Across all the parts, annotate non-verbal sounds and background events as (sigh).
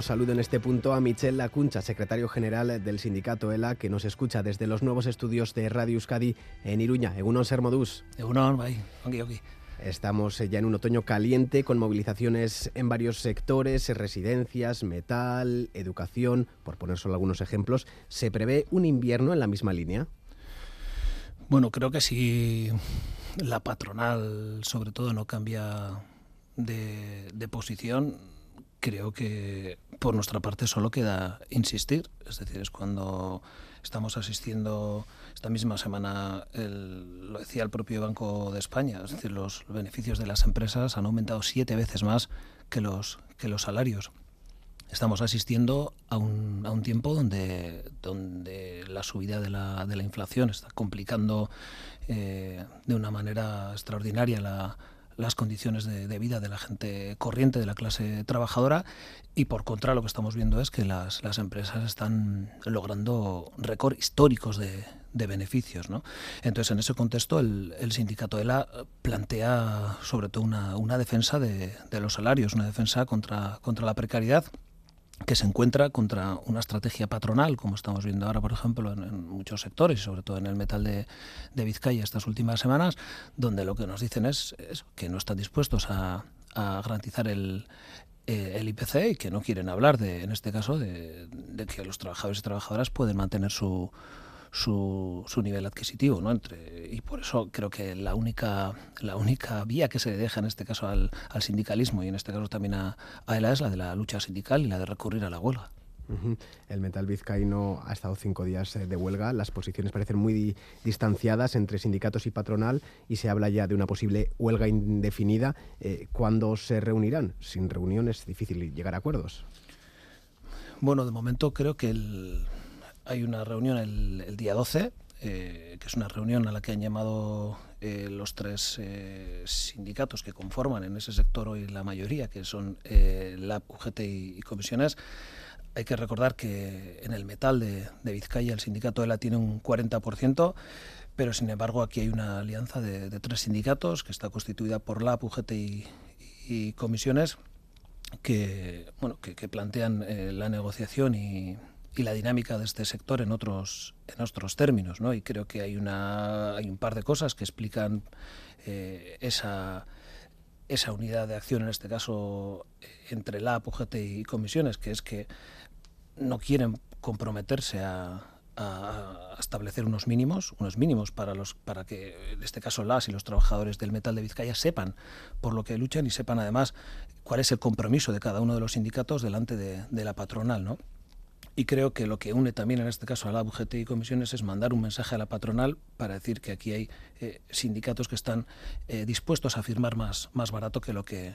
Saludo en este punto a Michel Lacuncha, secretario general del sindicato ELA, que nos escucha desde los nuevos estudios de Radio Euskadi en Iruña. Egunon Sermodus. Egunon, bai, ongi, ongi. Estamos ya en un otoño caliente con movilizaciones en varios sectores, residencias, metal, educación, por poner solo algunos ejemplos. ¿Se prevé un invierno en la misma línea? Bueno, creo que si la patronal, sobre todo, no cambia de, de posición, creo que por nuestra parte solo queda insistir. Es decir, es cuando estamos asistiendo esta misma semana, el, lo decía el propio Banco de España, es decir, los beneficios de las empresas han aumentado siete veces más que los, que los salarios. Estamos asistiendo a un, a un tiempo donde, donde la subida de la, de la inflación está complicando eh, de una manera extraordinaria la, las condiciones de, vida de la gente corriente, de la clase trabajadora, y por contra lo que estamos viendo es que las, las empresas están logrando récords históricos de, de beneficios. ¿no? Entonces, en ese contexto, el, el sindicato ELA plantea sobre todo una, una defensa de, de los salarios, una defensa contra, contra la precariedad que se encuentra contra una estrategia patronal, como estamos viendo ahora, por ejemplo, en, muchos sectores, sobre todo en el metal de, de, Vizcaya estas últimas semanas, donde lo que nos dicen es, es que no están dispuestos a, a garantizar el, eh, el IPC y que no quieren hablar, de, en este caso, de, de que los trabajadores y trabajadoras pueden mantener su, su, su, nivel adquisitivo, ¿no? Entre, y por eso creo que la única, la única vía que se deja en este caso al, al sindicalismo y en este caso también a, a ELA es la de la lucha sindical y la de recurrir a la huelga. Uh -huh. El metal vizcaíno ha estado cinco días de huelga. Las posiciones parecen muy di distanciadas entre sindicatos y patronal y se habla ya de una posible huelga indefinida. Eh, ¿Cuándo se reunirán? Sin reunión es difícil llegar a acuerdos. Bueno, de momento creo que el, hay una reunión el, día 12, eh, que es una reunión a la que han llamado eh, los tres eh, sindicatos que conforman en ese sector hoy la mayoría, que son eh, la UGT y, comisiones. Hay que recordar que en el metal de, de Vizcaya el sindicato ELA tiene un 40%, pero sin embargo aquí hay una alianza de, tres sindicatos que está constituida por la UGT y, comisiones que, bueno, que, plantean la negociación y, y la dinámica de este sector en otros, en otros términos. ¿no? Y creo que hay, una, hay un par de cosas que explican eh, esa, esa unidad de acción, en este caso, entre la UGT y comisiones, que es que no quieren comprometerse a, establecer unos mínimos, unos mínimos para los para que en este caso las y los trabajadores del metal de Vizcaya sepan por lo que luchan y sepan además cuál es el compromiso de cada uno de los sindicatos delante de, de la patronal, ¿no? Y creo que lo que une también en este caso a la UGT y comisiones es mandar un mensaje a la patronal para decir que aquí hay eh, sindicatos que están eh, dispuestos a firmar más, más barato que lo que,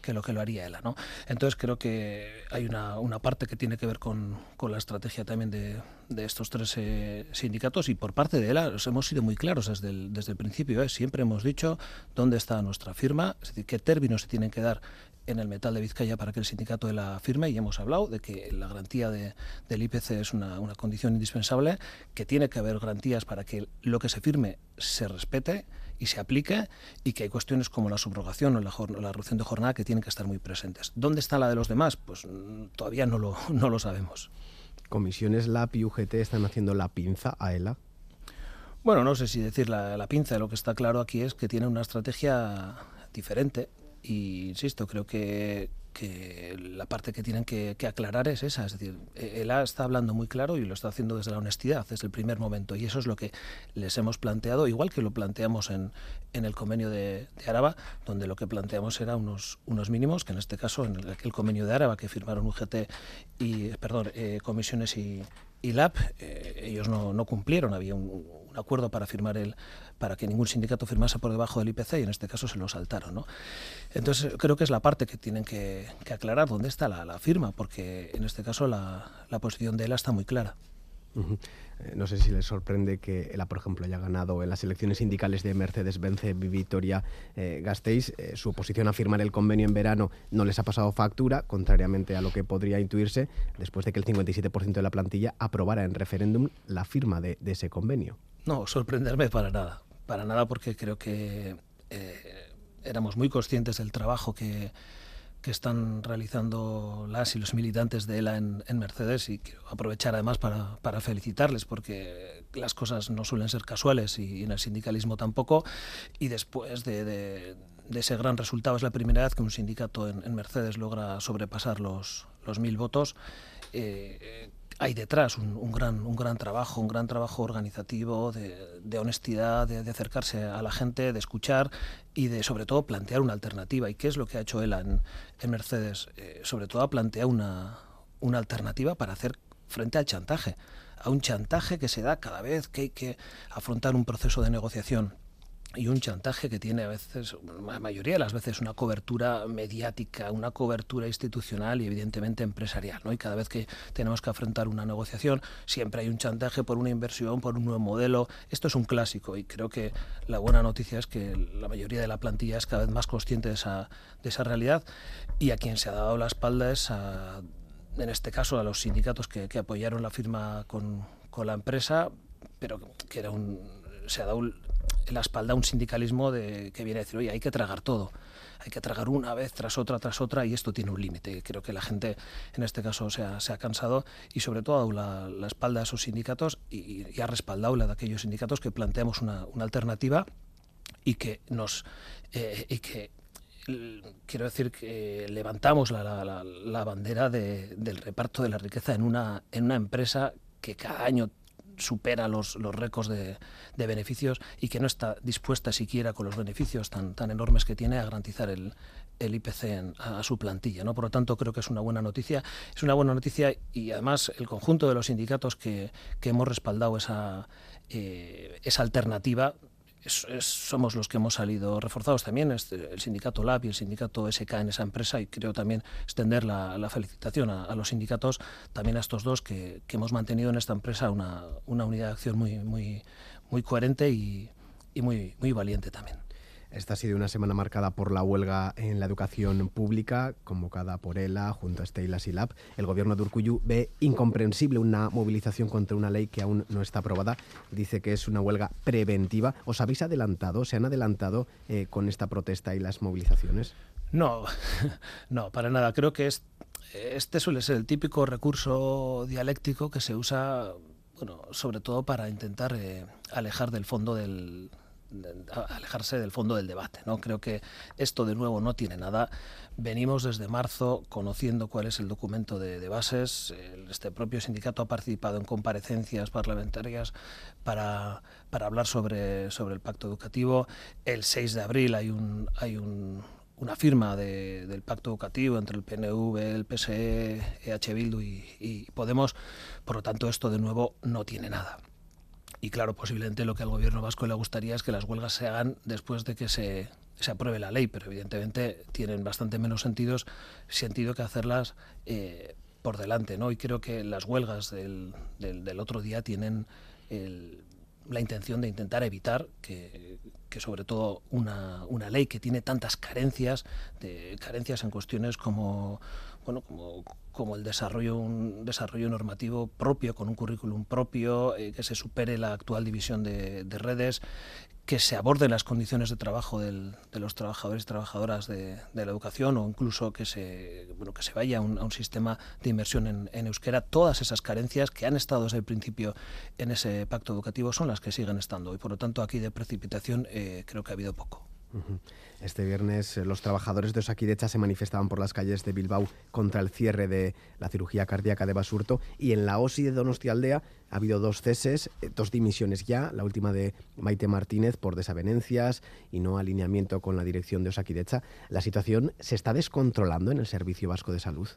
que lo que lo haría ELA. ¿no? Entonces creo que hay una, una parte que tiene que ver con, con la estrategia también de, de estos tres eh, sindicatos y por parte de ELA hemos sido muy claros desde el, desde el principio. ¿eh? Siempre hemos dicho dónde está nuestra firma, es decir, qué términos se tienen que dar en el metal de Vizcaya para que el sindicato la firme y hemos hablado de que la garantía de, del IPC es una, una condición indispensable, que tiene que haber garantías para que lo que se firme se respete y se aplique y que hay cuestiones como la subrogación o la, la reducción de jornada que tienen que estar muy presentes. ¿Dónde está la de los demás? Pues todavía no lo, (laughs) no lo sabemos. ¿Comisiones LAP y UGT están haciendo la pinza a ELA? Bueno, no sé si decir la, la pinza, lo que está claro aquí es que tiene una estrategia diferente y insisto, creo que, que la parte que tienen que, aclarar es esa, es decir, ELA está hablando muy claro y lo está haciendo desde la honestidad, desde el primer momento, y eso es lo que les hemos planteado, igual que lo planteamos en, en el convenio de, de Araba, donde lo que planteamos era unos, unos mínimos, que en este caso, en el, convenio de Araba que firmaron UGT y, perdón, eh, comisiones y, y eh, ellos no, no cumplieron, había un, un acuerdo para firmar el para que ningún sindicato firmase por debajo del IPC y en este caso se lo saltaron. ¿no? Entonces creo que es la parte que tienen que, aclarar dónde está la, firma, porque en este caso la, posición de ELA está muy clara. No sé si les sorprende que ELA, por ejemplo, haya ganado en las elecciones sindicales de Mercedes-Benz Vitoria eh, Gasteiz. Eh, su oposición a firmar el convenio en verano no les ha pasado factura, contrariamente a lo que podría intuirse, después de que el 57% de la plantilla aprobara en referéndum la firma de, ese convenio. No, sorprenderme para nada para nada porque creo que eh, éramos muy conscientes del trabajo que, que están realizando las y los militantes de ELA en, Mercedes y quiero aprovechar además para, felicitarles porque las cosas no suelen ser casuales y, en el sindicalismo tampoco y después de, ese gran resultado es la primera vez que un sindicato en, Mercedes logra sobrepasar los, los mil votos. Eh, hay detrás un, gran, un gran trabajo, un gran trabajo organizativo, de, honestidad, de, acercarse a la gente, de escuchar y de sobre todo plantear una alternativa. ¿Y qué es lo que ha hecho él en, Mercedes? Eh, sobre todo ha planteado una, una alternativa para hacer frente al chantaje, a un chantaje que se da cada vez que hay que afrontar un proceso de negociación y un chantaje que tiene a veces, la mayoría de las veces, una cobertura mediática, una cobertura institucional y evidentemente empresarial. ¿no? Y cada vez que tenemos que afrontar una negociación, siempre hay un chantaje por una inversión, por un nuevo modelo. Esto es un clásico y creo que la buena noticia es que la mayoría de la plantilla es cada vez más consciente de esa, de esa realidad y a quien se ha dado la espalda es a, en este caso a los sindicatos que, que apoyaron la firma con, con la empresa, pero que era un, se ha dado la espalda un sindicalismo de, que viene a decir, oye, hay que tragar todo, hay que tragar una vez tras otra, tras otra, y esto tiene un límite. Creo que la gente en este caso se ha, se ha cansado y sobre todo ha dado la, espalda a esos sindicatos y, ha respaldado la de aquellos sindicatos que planteamos una, una alternativa y que nos... Eh, y que quiero decir que levantamos la, la, la bandera de, del reparto de la riqueza en una, en una empresa que cada año supera los, los récords de, de, beneficios y que no está dispuesta siquiera con los beneficios tan, tan enormes que tiene a garantizar el, el IPC a, su plantilla. ¿no? Por lo tanto, creo que es una buena noticia. Es una buena noticia y además el conjunto de los sindicatos que, que hemos respaldado esa, eh, esa alternativa somos los que hemos salido reforzados también, este, el sindicato LAB y el sindicato SK en esa empresa, y creo también extender la, felicitación a, los sindicatos, también a estos dos que, hemos mantenido en esta empresa una, una unidad de acción muy, muy, muy coherente y, y muy, muy valiente también. Esta ha sido una semana marcada por la huelga en la educación pública, convocada por ELA junto a Stella Silab. El gobierno de Urcuyu ve incomprensible una movilización contra una ley que aún no está aprobada. Dice que es una huelga preventiva. ¿Os habéis adelantado? ¿Se han adelantado eh, con esta protesta y las movilizaciones? No, (laughs) no, para nada. Creo que este suele ser el típico recurso dialéctico que se usa, bueno, sobre todo para intentar eh, alejar del fondo del, alejarse del fondo del debate. ¿no? Creo que esto de nuevo no tiene nada. Venimos desde marzo conociendo cuál es el documento de, bases. Este propio sindicato ha participado en comparecencias parlamentarias para, para hablar sobre, sobre el pacto educativo. El 6 de abril hay un, hay un, una firma del pacto educativo entre el PNV, el PSE, EH Bildu y, y Podemos. Por lo tanto, esto de nuevo no tiene nada. Y claro, posiblemente lo que al gobierno vasco le gustaría es que las huelgas se hagan después de que se, se apruebe la ley, pero evidentemente tienen bastante menos sentidos, sentido que hacerlas eh, por delante. ¿no? Y creo que las huelgas del, del, otro día tienen la intención de intentar evitar que, que sobre todo una, una, ley que tiene tantas carencias, de, carencias en cuestiones como bueno, como, como el desarrollo, un desarrollo normativo propio, con un currículum propio, eh, que se supere la actual división de, redes, que se aborden las condiciones de trabajo de los trabajadores y trabajadoras de, la educación o incluso que se, bueno, que se vaya a un, sistema de inversión en, euskera. Todas esas carencias que han estado desde el principio en ese pacto educativo son las que siguen estando y por lo tanto aquí de precipitación eh, creo que ha habido poco. Este viernes eh, los trabajadores de Osakidecha se manifestaban por las calles de Bilbao contra el cierre de la cirugía cardíaca de Basurto y en la OSI de Donostialdea ha habido dos ceses, eh, dos dimisiones ya, la última de Maite Martínez por desavenencias y no alineamiento con la dirección de Osakidecha. ¿La situación se está descontrolando en el Servicio Vasco de Salud?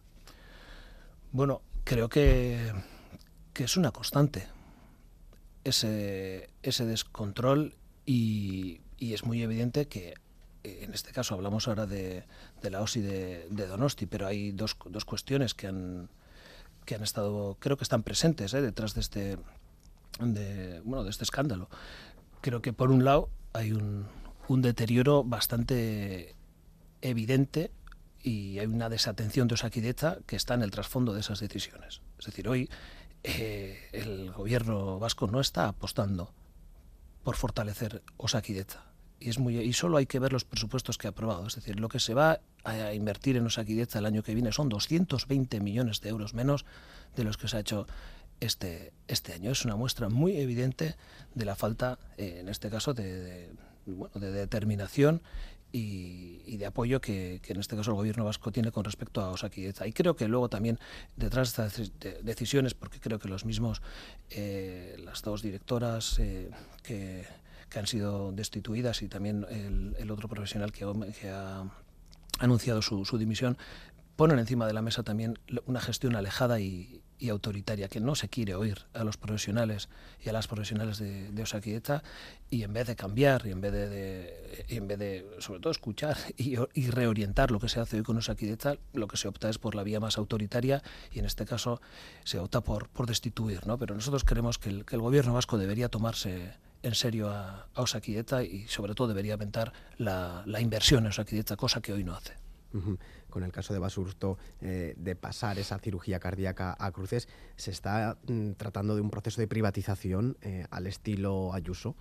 Bueno, creo que, que es una constante ese, ese descontrol y y es muy evidente que eh, en este caso hablamos ahora de, la OSI de, Donosti, pero hay dos, dos, cuestiones que han, que han estado, creo que están presentes eh, detrás de este, de, bueno, de este escándalo. Creo que por un lado hay un, deterioro bastante evidente y hay una desatención de Osakidecha que está en el trasfondo de esas decisiones. Es decir, hoy eh, el gobierno vasco no está apostando por fortalecer Osakidecha y es muy y solo hay que ver los presupuestos que ha aprobado. Es decir, lo que se va a invertir en Osakidecha el año que viene son 220 millones de euros menos de los que se ha hecho este, este año. Es una muestra muy evidente de la falta, eh, en este caso, de, bueno, de determinación y, de apoyo que, en este caso el gobierno vasco tiene con respecto a Osakidecha. Y creo que luego también detrás de estas decisiones, porque creo que los mismos, eh, las dos directoras eh, que, han sido destituidas y también el, otro profesional que, ha anunciado su, dimisión, ponen encima de la mesa también una gestión alejada y, y autoritaria, que no se quiere oír a los profesionales y a las profesionales de, de y en vez de cambiar y en vez de, en vez de sobre todo escuchar y, reorientar lo que se hace hoy con Osakidecha, lo que se opta es por la vía más autoritaria y en este caso se opta por, por destituir, ¿no? Pero nosotros creemos que el, gobierno vasco debería tomarse en serio a, a y sobre todo debería aumentar la, la inversión en Osakidecha, cosa que hoy no hace con el caso de Basurto, eh, de pasar esa cirugía cardíaca a cruces, ¿se está mm, tratando de un proceso de privatización eh, al estilo Ayuso?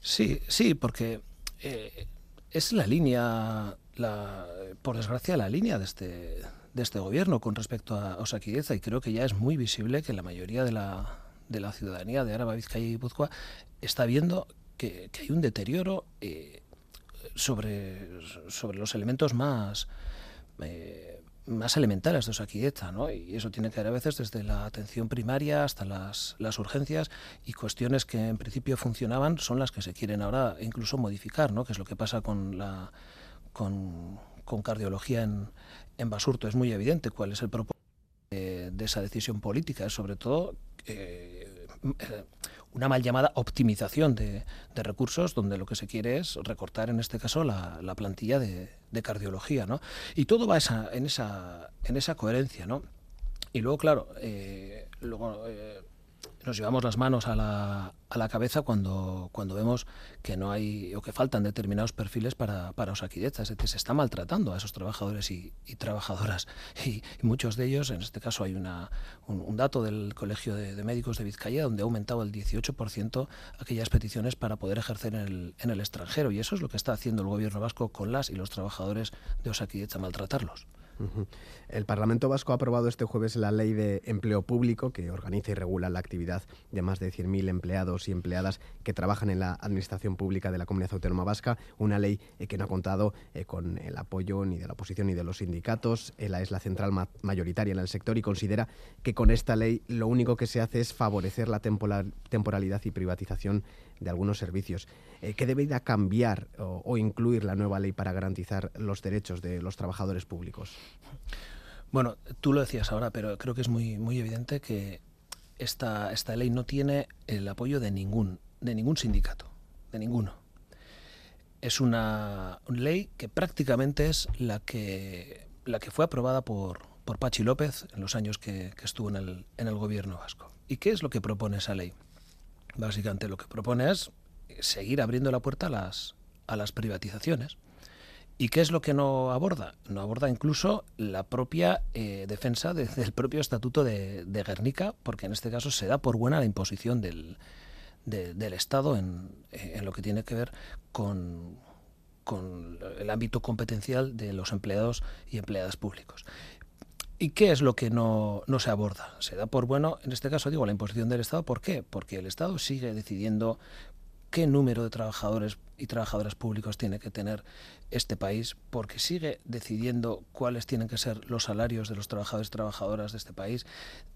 Sí, sí, porque eh, es la línea, la, por desgracia, la línea de este, de este gobierno con respecto a Osakidecha y creo que ya es muy visible que la mayoría de la, de la ciudadanía de Araba, Vizcaya y Guipúzcoa está viendo que, hay un deterioro sobre, sobre los elementos más, eh, más elementales de Osakidecha, ¿no? Y eso tiene que ver a veces desde la atención primaria hasta las, las, urgencias y cuestiones que en principio funcionaban son las que se quieren ahora incluso modificar, ¿no? Que es lo que pasa con la con, con cardiología en, en, Basurto. Es muy evidente cuál es el propósito de, esa decisión política, sobre todo eh, una mal llamada optimización de, recursos, donde lo que se quiere es recortar, en este caso, la, plantilla de, cardiología. ¿no? Y todo va esa, en, esa, en esa coherencia. ¿no? Y luego, claro, eh, luego, eh, nos llevamos las manos a la, a la cabeza cuando, cuando vemos que no hay o que faltan determinados perfiles para, para Osakidecha, es decir, se está maltratando a esos trabajadores y, trabajadoras. (laughs) Y, muchos de ellos, en este caso hay una, un, dato del Colegio de, Médicos de Vizcaya donde ha aumentado el 18% aquellas peticiones para poder ejercer en el, en el extranjero. Y eso es lo que está haciendo el gobierno vasco con las y los trabajadores de Osakidecha, maltratarlos. El Parlamento Vasco ha aprobado este jueves la Ley de Empleo Público que organiza y regula la actividad de más de 100.000 empleados y empleadas que trabajan en la Administración Pública de la Comunidad Autónoma Vasca. Una ley eh, que no ha contado eh, con el apoyo ni de la oposición ni de los sindicatos. ELA es la central mayoritaria en el sector y considera que con esta ley lo único que se hace es favorecer la temporalidad y privatización de algunos servicios. Eh, ¿Qué debería cambiar o, incluir la nueva ley para garantizar los derechos de los trabajadores públicos? Bueno, tú lo decías ahora, pero creo que es muy, muy evidente que esta, esta ley no tiene el apoyo de ningún, de ningún sindicato, de ninguno. Es una ley que prácticamente es la que, la que fue aprobada por, por Pachi López en los años que, estuvo en el, en el gobierno vasco. ¿Y qué es lo que propone esa ley? Básicamente lo que propone es seguir abriendo la puerta a las, a las privatizaciones. ¿Y qué es lo que no aborda? No aborda incluso la propia eh, defensa (laughs) del propio estatuto de, Guernica, porque en este caso se da por buena la imposición del, del Estado en, en, lo que tiene que ver con, con el ámbito competencial de los empleados y empleadas públicos. ¿Y qué es lo que no, se aborda? Se da por bueno, en este caso digo, la imposición del Estado. ¿Por qué? Porque el Estado sigue decidiendo qué número de trabajadores y trabajadoras públicos tiene que tener este país, porque sigue decidiendo cuáles tienen que ser los salarios de los trabajadores y trabajadoras de este país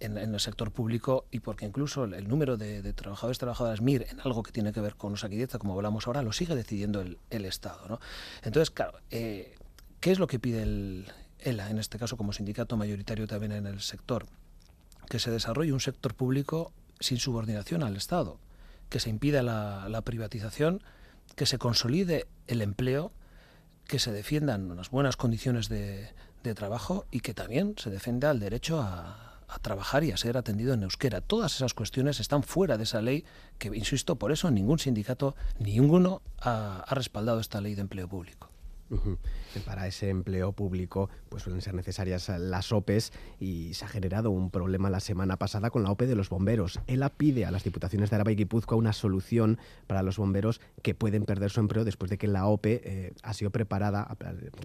en, el sector público y porque incluso el, número de, trabajadores y trabajadoras MIR en algo que tiene que ver con los como hablamos ahora, lo sigue decidiendo el, Estado. ¿no? Entonces, claro, eh, ¿qué es lo que pide el, En este caso como sindicato mayoritario también en el sector, que se desarrolle un sector público sin subordinación al Estado, que se impida la, privatización, que se consolide el empleo, que se defiendan unas buenas condiciones de, trabajo y que también se defienda el derecho a, trabajar y a ser atendido en euskera. Todas esas cuestiones están fuera de esa ley que, insisto, por eso ningún sindicato, ninguno ha respaldado esta ley de empleo público. Para ese empleo público pues suelen ser necesarias las OPEs y se ha generado un problema la semana pasada con la OPE de los bomberos. ELA pide a las diputaciones de Araba y Guipúzcoa una solución para los bomberos que pueden perder su empleo después de que la OPE eh, ha sido preparada, ha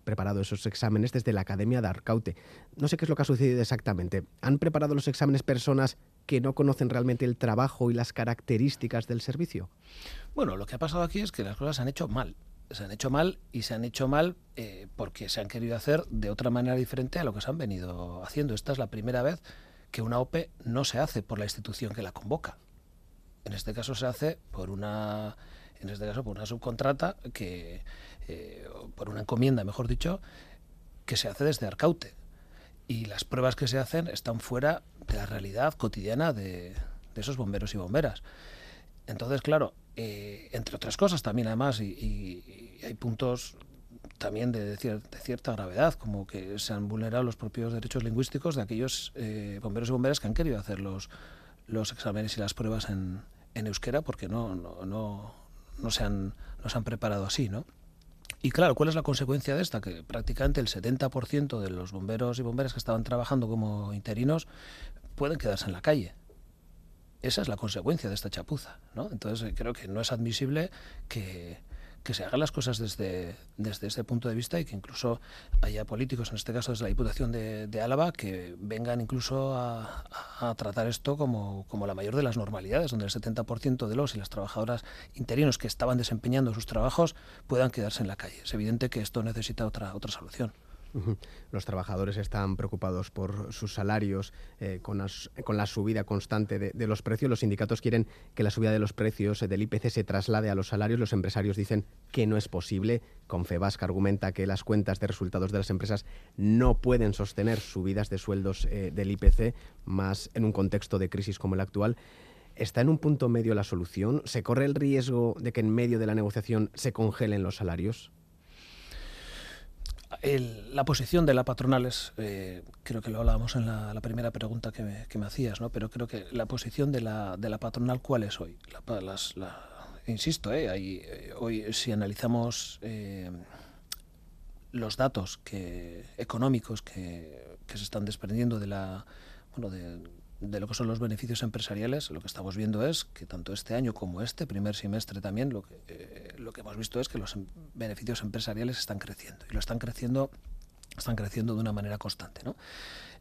preparado esos exámenes desde la Academia de Arcaute. No sé qué es lo que ha sucedido exactamente. ¿Han preparado los exámenes personas que no conocen realmente el trabajo y las características del servicio? Bueno, lo que ha pasado aquí es que las cosas se han hecho mal se han hecho mal y se han hecho mal eh, porque se han querido hacer de otra manera diferente a lo que se han venido haciendo. Esta es la primera vez que una OPE no se hace por la institución que la convoca. En este caso se hace por una, en este caso por una subcontrata que, eh, por una encomienda, mejor dicho, que se hace desde Arcaute. Y las pruebas que se hacen están fuera de la realidad cotidiana de, de esos bomberos y bomberas. Entonces, claro, eh, entre otras cosas también además, y, hay puntos también de, cierta gravedad, como que se han vulnerado los propios derechos lingüísticos de aquellos eh, bomberos y bomberas que han querido hacer los, los exámenes y las pruebas en, en euskera porque no, no, no, no, se han, no se han preparado así, ¿no? Y claro, ¿cuál es la consecuencia de esta? Que prácticamente el 70% de los bomberos y bomberas que estaban trabajando como interinos pueden quedarse en la calle esa es la consecuencia de esta chapuza. ¿no? Entonces eh, creo que no es admisible que, se hagan las cosas desde, desde este punto de vista y que incluso haya políticos, en este caso desde la Diputación de, Álava, que vengan incluso a, tratar esto como, como, la mayor de las normalidades, donde el 70% de los y las trabajadoras interinos que estaban desempeñando sus trabajos puedan quedarse en la calle. Es evidente que esto necesita otra, otra solución. Los trabajadores están preocupados por sus salarios, eh, con, la subida constante de, los precios. Los sindicatos quieren que la subida de los precios del IPC se traslade a los salarios. Los empresarios dicen que no es posible. Confebasca argumenta que las cuentas de resultados de las empresas no pueden sostener subidas de sueldos eh, del IPC, más en un contexto de crisis como el actual. ¿Está en un punto medio la solución? ¿Se corre el riesgo de que en medio de la negociación se congelen los salarios? La posición de la patronal es, eh, creo que lo hablábamos en la, primera pregunta que me, hacías, ¿no? pero creo que la posición de la, de la patronal, ¿cuál es hoy? insisto, eh, eh, hoy si analizamos los datos que, económicos que, que, se están desprendiendo de la, bueno, de, de lo que son los beneficios empresariales, lo que estamos viendo es que tanto este año como este primer semestre también, lo que, eh, lo que hemos visto es que los em, beneficios empresariales están creciendo y lo están creciendo, están creciendo de una manera constante. ¿no?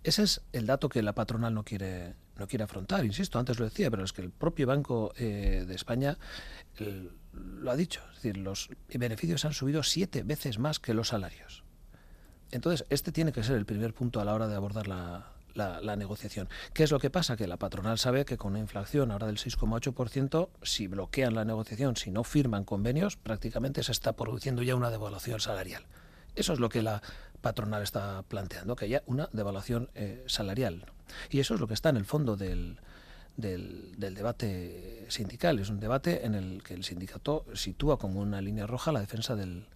Ese es el dato que la patronal no quiere, no quiere afrontar, insisto, antes lo decía, pero es que el propio Banco eh, de España lo ha dicho, es decir, los beneficios han subido siete veces más que los salarios. Entonces, este tiene que ser el primer punto a la hora de abordar la, la, negociación. ¿Qué es lo que pasa? Que la patronal sabe que con una inflación ahora del 6,8%, si bloquean la negociación, si no firman convenios, prácticamente se está produciendo ya una devaluación salarial. Eso es lo que la patronal está planteando, que haya una devaluación eh, salarial. Y eso es lo que está en el fondo del, del, debate sindical. Es un debate en el que el sindicato sitúa como una línea roja la defensa del,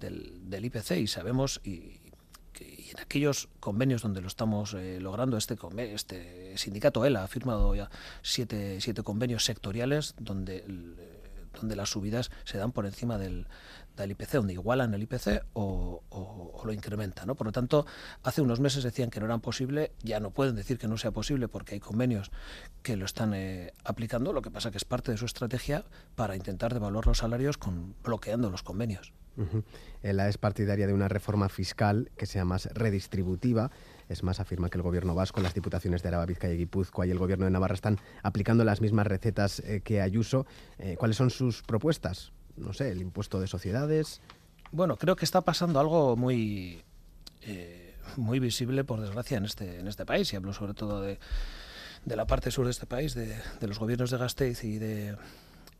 del, IPC y sabemos, y en aquellos convenios donde lo estamos eh, logrando, este, este sindicato ELA ha firmado ya siete, convenios sectoriales donde, donde las subidas se dan por encima del, IPC, donde igualan el IPC o, lo incrementan. Por lo tanto, hace unos meses decían que no eran posible, ya no pueden decir que no sea posible porque hay convenios que lo están eh, aplicando, lo que pasa que es parte de su estrategia para intentar devaluar los salarios con bloqueando los convenios. La es partidaria de una reforma fiscal que sea más redistributiva. Es más, afirma que el gobierno vasco, las diputaciones de Araba, Vizcaya y Guipúzcoa y el gobierno de Navarra están aplicando las mismas recetas eh, que Ayuso. Eh, ¿Cuáles son sus propuestas? No sé, el impuesto de sociedades. Bueno, creo que está pasando algo muy, eh, muy visible, por desgracia, en este, en este país. Y hablo sobre todo de, de la parte sur de este país, de, de los gobiernos de Gasteiz y de,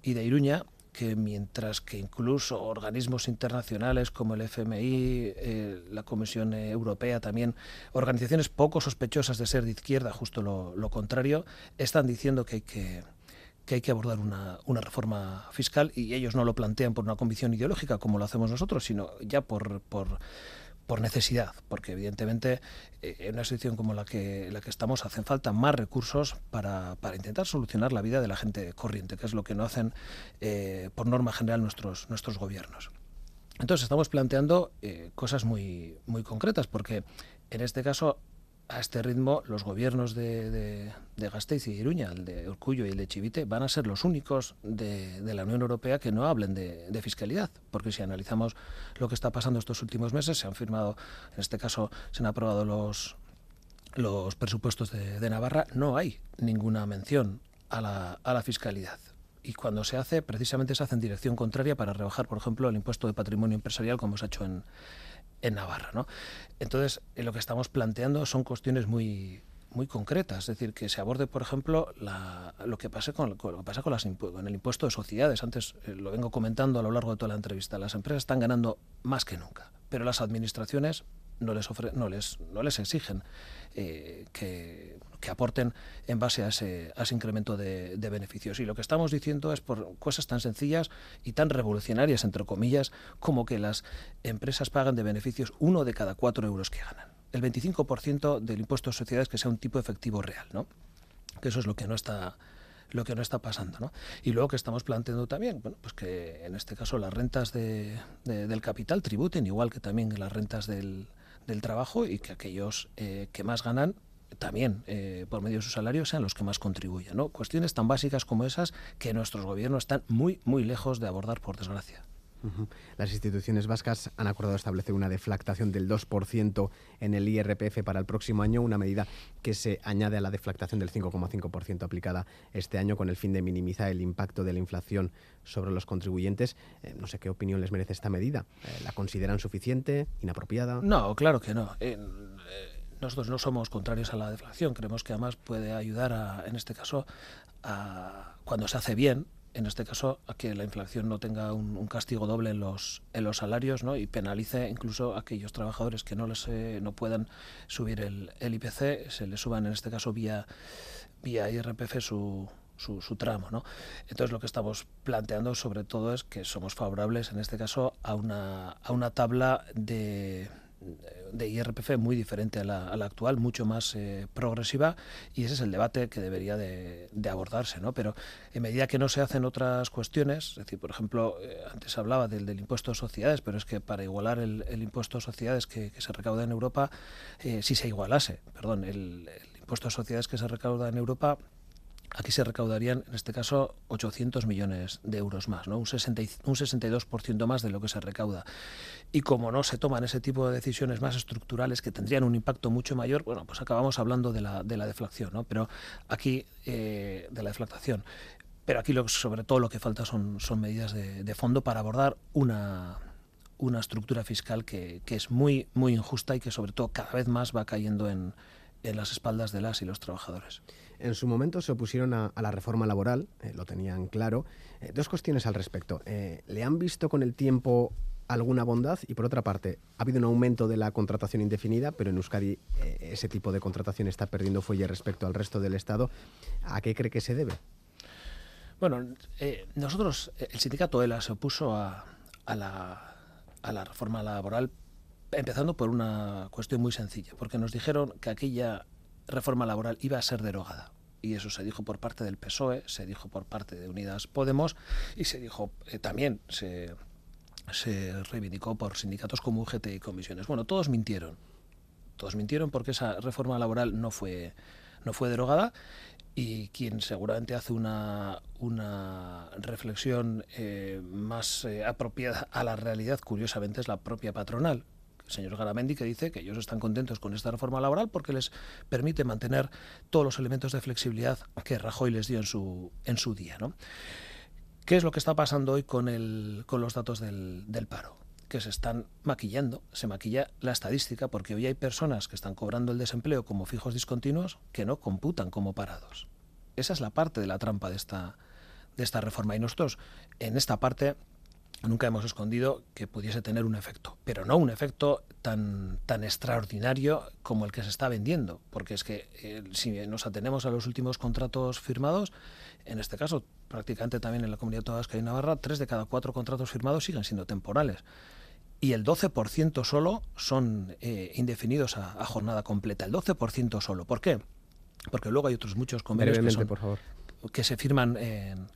y de Iruña, que mientras que incluso organismos internacionales como el FMI, eh, la Comisión Europea también, organizaciones poco sospechosas de ser de izquierda, justo lo, contrario, están diciendo que hay que, que hay que abordar una, una, reforma fiscal y ellos no lo plantean por una convicción ideológica como lo hacemos nosotros, sino ya por, por por necesidad, porque evidentemente eh, en una situación como la que, la que estamos hacen falta más recursos para, para, intentar solucionar la vida de la gente corriente, que es lo que no hacen eh, por norma general nuestros, nuestros gobiernos. Entonces estamos planteando eh, cosas muy, muy concretas, porque en este caso, a este ritmo, los gobiernos de, de, Gasteiz y Iruña, el de Orcullo y el de Chivite, van a ser los únicos de, la Unión Europea que no hablen de, fiscalidad, porque si analizamos lo que está pasando estos últimos meses, se han firmado, en este caso, se han aprobado los, los presupuestos de, de Navarra, no hay ninguna mención a la, a la fiscalidad. Y cuando se hace, precisamente se hace en dirección contraria para rebajar, por ejemplo, el impuesto de patrimonio empresarial, como se ha hecho en, en Navarra. ¿no? Entonces, lo que estamos planteando son cuestiones muy, muy concretas, es decir, que se aborde, por ejemplo, la, lo que pasa con, con, lo que pasa con, las, con, el impuesto de sociedades. Antes eh, lo vengo comentando a lo largo de toda la entrevista. Las empresas están ganando más que nunca, pero las administraciones no les, ofre, no les, no les exigen eh, que, que, aporten en base a ese, a ese incremento de, de, beneficios. Y lo que estamos diciendo es por cosas tan sencillas y tan revolucionarias, entre comillas, como que las empresas pagan de beneficios uno de cada cuatro euros que ganan. El 25% del impuesto de sociedades que sea un tipo efectivo real, ¿no? Que eso es lo que no está lo que no está pasando. ¿no? Y luego que estamos planteando también, bueno, pues que en este caso las rentas de, de, del capital tributen igual que también las rentas del, del trabajo y que aquellos eh, que más ganan también eh, por medio de su salario sean los que más contribuyan. ¿no? Cuestiones tan básicas como esas que nuestros gobiernos están muy, muy lejos de abordar, por desgracia. Las instituciones vascas han acordado establecer una deflactación del 2% en el IRPF para el próximo año, una medida que se añade a la deflactación del 5,5% aplicada este año con el fin de minimizar el impacto de la inflación sobre los contribuyentes. Eh, no sé qué opinión les merece esta medida. Eh, ¿La consideran suficiente, inapropiada? No, claro que no. Eh, nosotros no somos contrarios a la deflación. Creemos que además puede ayudar, a, en este caso, a, cuando se hace bien, en este caso a que la inflación no tenga un, castigo doble en los en los salarios ¿no? y penalice incluso a aquellos trabajadores que no les eh, no puedan subir el, el, IPC se les suban en este caso vía vía IRPF su su, su, tramo. ¿no? Entonces lo que estamos planteando sobre todo es que somos favorables en este caso a una, a una tabla de, de IRPF muy diferente a la, a actual, mucho más eh, progresiva, y ese es el debate que debería de, abordarse. ¿no? Pero en medida que no se hacen otras cuestiones, es decir, por ejemplo, eh, antes hablaba del, impuesto de sociedades, pero es que para igualar el, impuesto de sociedades que, se recauda en Europa, eh, si se igualase, perdón, el, impuesto de sociedades que se recauda en Europa Aquí se recaudarían, en este caso, 800 millones de euros más, ¿no? un, 60, un 62% más de lo que se recauda. Y como no se toman ese tipo de decisiones más estructurales que tendrían un impacto mucho mayor, bueno, pues acabamos hablando de la, de la deflación, ¿no? pero aquí, eh, de la deflactación. Pero aquí, lo, sobre todo, lo que falta son, son medidas de, de fondo para abordar una, una estructura fiscal que, que, es muy, muy injusta y que, sobre todo, cada vez más va cayendo en, en las espaldas de las y los trabajadores. En su momento se opusieron a, a la reforma laboral, eh, lo tenían claro. Eh, dos cuestiones al respecto. Eh, ¿Le han visto con el tiempo alguna bondad? Y por otra parte, ha habido un aumento de la contratación indefinida, pero en Euskadi ese tipo de contratación está perdiendo fuelle respecto al resto del Estado. ¿A qué cree que se debe? Bueno, nosotros, el sindicato ELA se opuso a, a, la, a la reforma laboral empezando por una cuestión muy sencilla, porque nos dijeron que aquella reforma laboral iba a ser derogada. Y eso se dijo por parte del PSOE, se dijo por parte de Unidas Podemos y se dijo eh, también, se, se reivindicó por sindicatos como UGT y comisiones. Bueno, todos mintieron. Todos mintieron porque esa reforma laboral no fue, no fue derogada y quien seguramente hace una, una reflexión eh, más eh, apropiada a la realidad, curiosamente, es la propia patronal, señor Garamendi, que dice que ellos están contentos con esta reforma laboral porque les permite mantener todos los elementos de flexibilidad que Rajoy les dio en su, en su día. ¿no? ¿Qué es lo que está pasando hoy con, el, con los datos del, del paro? que se están maquillando, se maquilla la estadística porque hoy hay personas que están cobrando el desempleo como fijos discontinuos que no computan como parados. Esa es la parte de la trampa de esta, de esta reforma y nosotros en esta parte nunca hemos escondido que pudiese tener un efecto, pero no un efecto tan, tan extraordinario como el que se está vendiendo, porque es que eh, si nos atenemos a los últimos contratos firmados, en este caso prácticamente también en la comunidad vasca y Navarra, tres de cada cuatro contratos firmados siguen siendo temporales. Y el 12% solo son eh, indefinidos a, a, jornada completa. El 12% solo. ¿Por qué? Porque luego hay otros muchos convenios que, son, por favor. que se firman en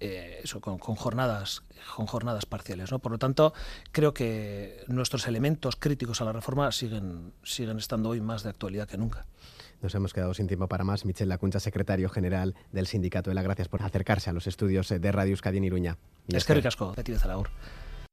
eh, eso, con, jornadas, con jornadas parciales. ¿no? Por lo tanto, creo que nuestros elementos críticos a la reforma siguen, siguen estando hoy más de actualidad que nunca. Nos hemos quedado sin tiempo para más. Michel Lacuncha, secretario general del Sindicato de la Gracias por acercarse a los estudios de Radio Euskadi en Iruña. Es que ricasco, Betty de